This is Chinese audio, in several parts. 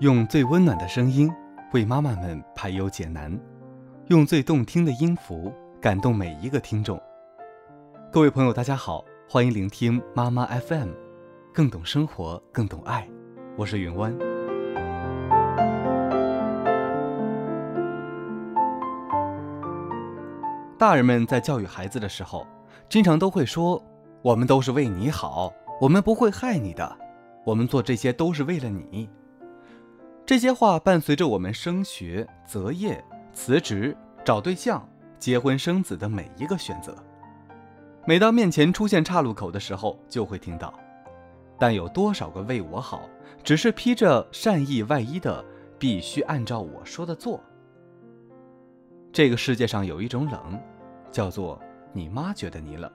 用最温暖的声音为妈妈们排忧解难，用最动听的音符感动每一个听众。各位朋友，大家好，欢迎聆听妈妈 FM，更懂生活，更懂爱。我是云湾。大人们在教育孩子的时候，经常都会说：“我们都是为你好，我们不会害你的，我们做这些都是为了你。”这些话伴随着我们升学、择业、辞职、找对象、结婚生子的每一个选择。每当面前出现岔路口的时候，就会听到：“但有多少个为我好，只是披着善意外衣的，必须按照我说的做。”这个世界上有一种冷，叫做你妈觉得你冷；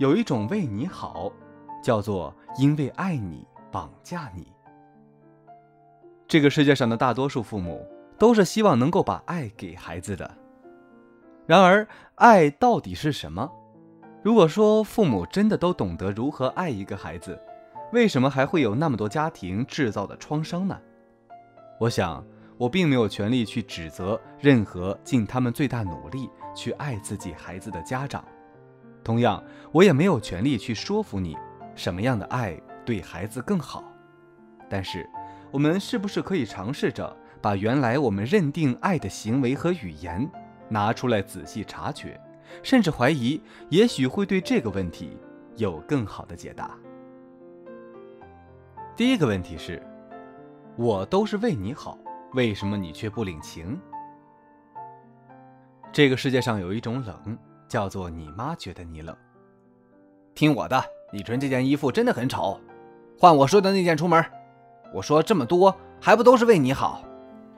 有一种为你好，叫做因为爱你绑架你。这个世界上的大多数父母都是希望能够把爱给孩子的。然而，爱到底是什么？如果说父母真的都懂得如何爱一个孩子，为什么还会有那么多家庭制造的创伤呢？我想，我并没有权利去指责任何尽他们最大努力去爱自己孩子的家长。同样，我也没有权利去说服你什么样的爱对孩子更好。但是，我们是不是可以尝试着把原来我们认定爱的行为和语言拿出来仔细察觉，甚至怀疑，也许会对这个问题有更好的解答？第一个问题是：我都是为你好，为什么你却不领情？这个世界上有一种冷，叫做你妈觉得你冷。听我的，你穿这件衣服真的很丑，换我说的那件出门。我说这么多还不都是为你好？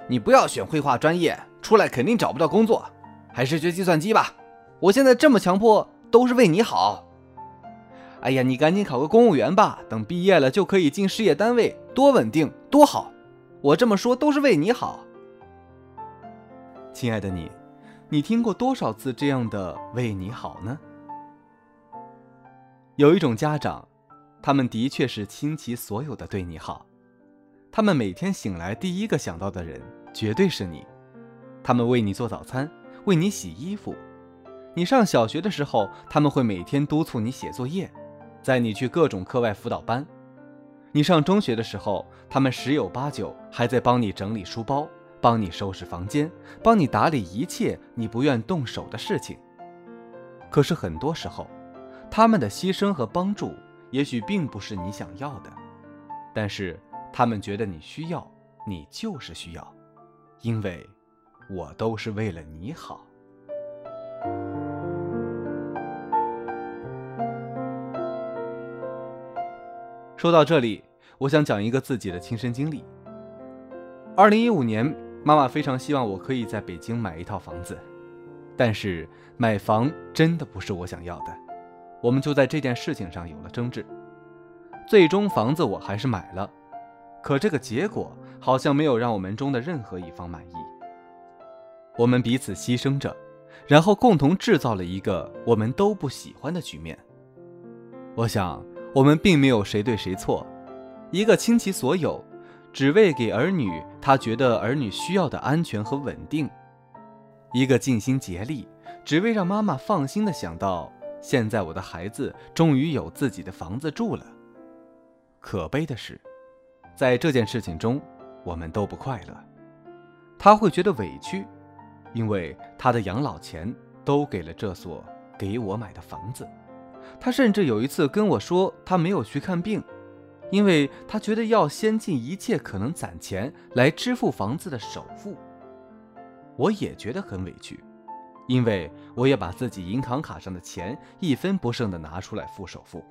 你不要选绘画专业，出来肯定找不到工作，还是学计算机吧。我现在这么强迫都是为你好。哎呀，你赶紧考个公务员吧，等毕业了就可以进事业单位，多稳定多好。我这么说都是为你好。亲爱的你，你听过多少次这样的为你好呢？有一种家长，他们的确是倾其所有的对你好。他们每天醒来第一个想到的人绝对是你，他们为你做早餐，为你洗衣服。你上小学的时候，他们会每天督促你写作业，载你去各种课外辅导班。你上中学的时候，他们十有八九还在帮你整理书包，帮你收拾房间，帮你打理一切你不愿动手的事情。可是很多时候，他们的牺牲和帮助也许并不是你想要的，但是。他们觉得你需要，你就是需要，因为我都是为了你好。说到这里，我想讲一个自己的亲身经历。二零一五年，妈妈非常希望我可以在北京买一套房子，但是买房真的不是我想要的，我们就在这件事情上有了争执。最终，房子我还是买了。可这个结果好像没有让我们中的任何一方满意。我们彼此牺牲着，然后共同制造了一个我们都不喜欢的局面。我想，我们并没有谁对谁错。一个倾其所有，只为给儿女他觉得儿女需要的安全和稳定；一个尽心竭力，只为让妈妈放心的想到，现在我的孩子终于有自己的房子住了。可悲的是。在这件事情中，我们都不快乐。他会觉得委屈，因为他的养老钱都给了这所给我买的房子。他甚至有一次跟我说，他没有去看病，因为他觉得要先尽一切可能攒钱来支付房子的首付。我也觉得很委屈，因为我也把自己银行卡上的钱一分不剩的拿出来付首付。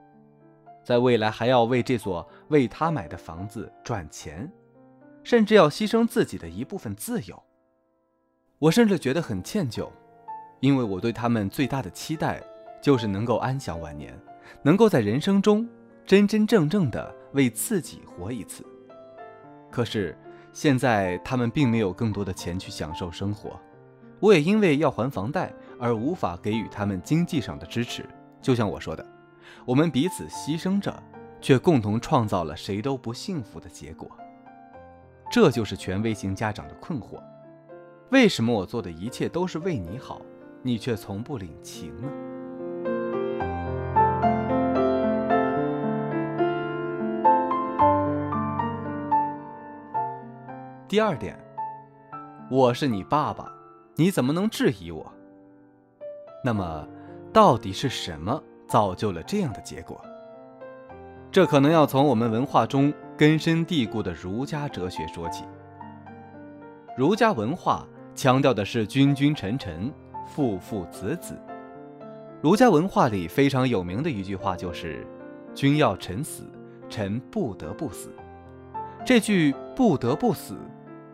在未来还要为这所为他买的房子赚钱，甚至要牺牲自己的一部分自由。我甚至觉得很歉疚，因为我对他们最大的期待就是能够安享晚年，能够在人生中真真正正的为自己活一次。可是现在他们并没有更多的钱去享受生活，我也因为要还房贷而无法给予他们经济上的支持。就像我说的。我们彼此牺牲着，却共同创造了谁都不幸福的结果。这就是权威型家长的困惑：为什么我做的一切都是为你好，你却从不领情呢？第二点，我是你爸爸，你怎么能质疑我？那么，到底是什么造就了这样的结果？这可能要从我们文化中根深蒂固的儒家哲学说起。儒家文化强调的是君君臣臣、父父子子。儒家文化里非常有名的一句话就是“君要臣死，臣不得不死”。这句“不得不死”。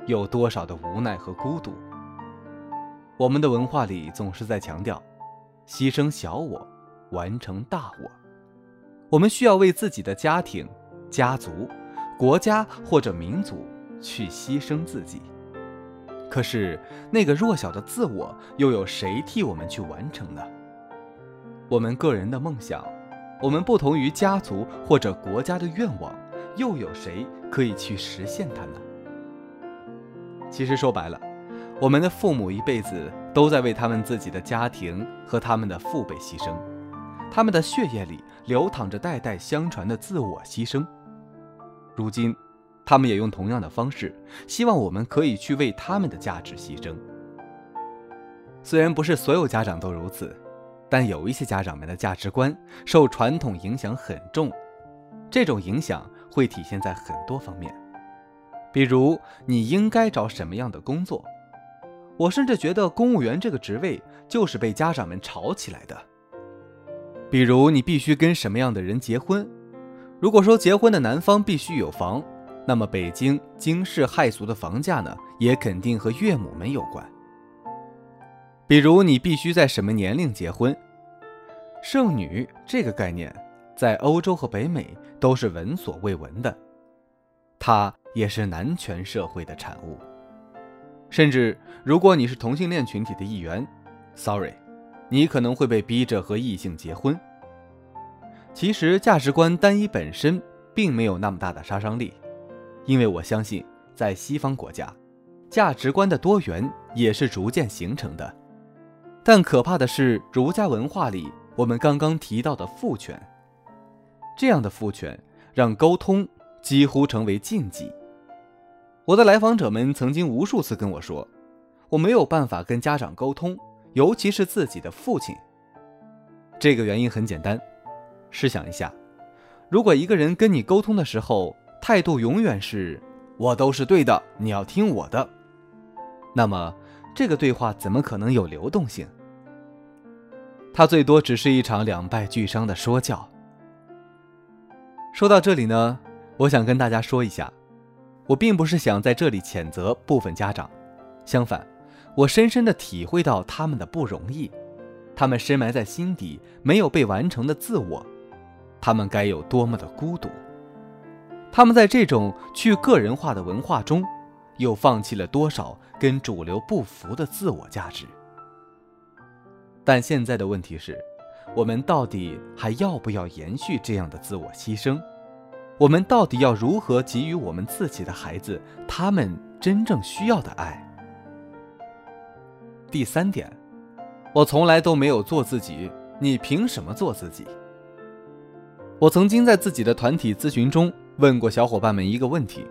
有多少的无奈和孤独？我们的文化里总是在强调，牺牲小我，完成大我。我们需要为自己的家庭、家族、国家或者民族去牺牲自己。可是，那个弱小的自我，又有谁替我们去完成呢？我们个人的梦想，我们不同于家族或者国家的愿望，又有谁可以去实现它呢？其实说白了，我们的父母一辈子都在为他们自己的家庭和他们的父辈牺牲，他们的血液里流淌着代代相传的自我牺牲。如今，他们也用同样的方式，希望我们可以去为他们的价值牺牲。虽然不是所有家长都如此，但有一些家长们的价值观受传统影响很重，这种影响会体现在很多方面。比如你应该找什么样的工作？我甚至觉得公务员这个职位就是被家长们炒起来的。比如你必须跟什么样的人结婚？如果说结婚的男方必须有房，那么北京惊世骇俗的房价呢，也肯定和岳母们有关。比如你必须在什么年龄结婚？剩女这个概念，在欧洲和北美都是闻所未闻的。它。也是男权社会的产物，甚至如果你是同性恋群体的一员，sorry，你可能会被逼着和异性结婚。其实价值观单一本身并没有那么大的杀伤力，因为我相信在西方国家，价值观的多元也是逐渐形成的。但可怕的是儒家文化里我们刚刚提到的父权，这样的父权让沟通几乎成为禁忌。我的来访者们曾经无数次跟我说，我没有办法跟家长沟通，尤其是自己的父亲。这个原因很简单，试想一下，如果一个人跟你沟通的时候态度永远是“我都是对的，你要听我的”，那么这个对话怎么可能有流动性？它最多只是一场两败俱伤的说教。说到这里呢，我想跟大家说一下。我并不是想在这里谴责部分家长，相反，我深深地体会到他们的不容易，他们深埋在心底没有被完成的自我，他们该有多么的孤独，他们在这种去个人化的文化中，又放弃了多少跟主流不符的自我价值。但现在的问题是，我们到底还要不要延续这样的自我牺牲？我们到底要如何给予我们自己的孩子他们真正需要的爱？第三点，我从来都没有做自己，你凭什么做自己？我曾经在自己的团体咨询中问过小伙伴们一个问题：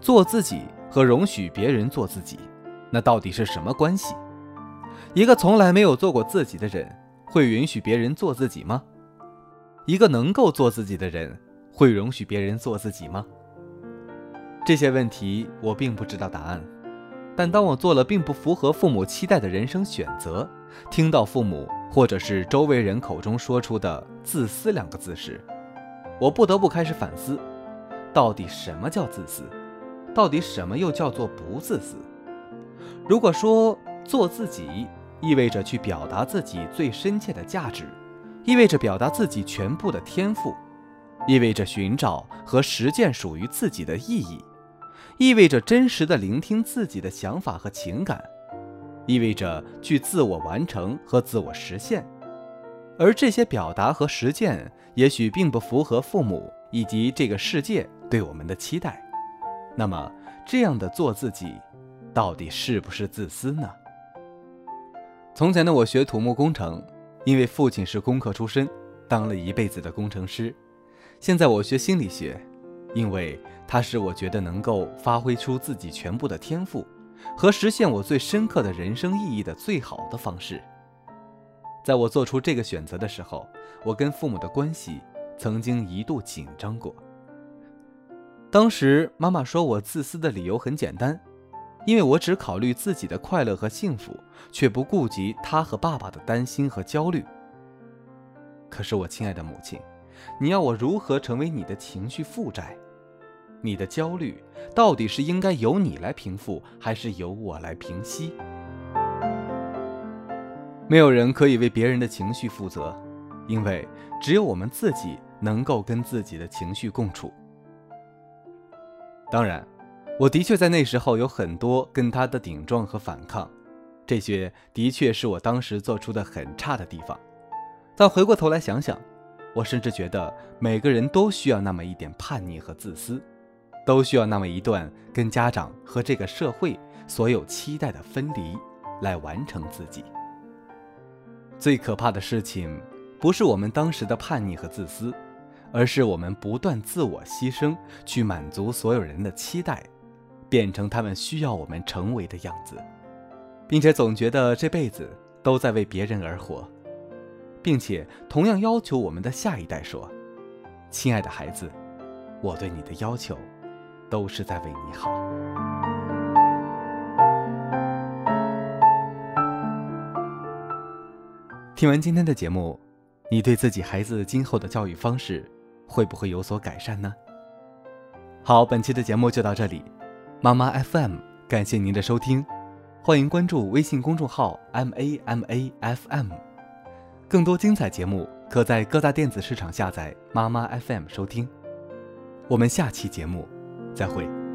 做自己和容许别人做自己，那到底是什么关系？一个从来没有做过自己的人，会允许别人做自己吗？一个能够做自己的人？会容许别人做自己吗？这些问题我并不知道答案，但当我做了并不符合父母期待的人生选择，听到父母或者是周围人口中说出的“自私”两个字时，我不得不开始反思：到底什么叫自私？到底什么又叫做不自私？如果说做自己意味着去表达自己最深切的价值，意味着表达自己全部的天赋。意味着寻找和实践属于自己的意义，意味着真实的聆听自己的想法和情感，意味着去自我完成和自我实现。而这些表达和实践也许并不符合父母以及这个世界对我们的期待。那么，这样的做自己，到底是不是自私呢？从前的我学土木工程，因为父亲是工科出身，当了一辈子的工程师。现在我学心理学，因为它使我觉得能够发挥出自己全部的天赋，和实现我最深刻的人生意义的最好的方式。在我做出这个选择的时候，我跟父母的关系曾经一度紧张过。当时妈妈说我自私的理由很简单，因为我只考虑自己的快乐和幸福，却不顾及她和爸爸的担心和焦虑。可是我亲爱的母亲。你要我如何成为你的情绪负债？你的焦虑到底是应该由你来平复，还是由我来平息？没有人可以为别人的情绪负责，因为只有我们自己能够跟自己的情绪共处。当然，我的确在那时候有很多跟他的顶撞和反抗，这些的确是我当时做出的很差的地方。但回过头来想想，我甚至觉得每个人都需要那么一点叛逆和自私，都需要那么一段跟家长和这个社会所有期待的分离，来完成自己。最可怕的事情，不是我们当时的叛逆和自私，而是我们不断自我牺牲，去满足所有人的期待，变成他们需要我们成为的样子，并且总觉得这辈子都在为别人而活。并且同样要求我们的下一代说：“亲爱的孩子，我对你的要求，都是在为你好。”听完今天的节目，你对自己孩子今后的教育方式会不会有所改善呢？好，本期的节目就到这里，妈妈 FM 感谢您的收听，欢迎关注微信公众号 M A M A F M。更多精彩节目，可在各大电子市场下载妈妈 FM 收听。我们下期节目再会。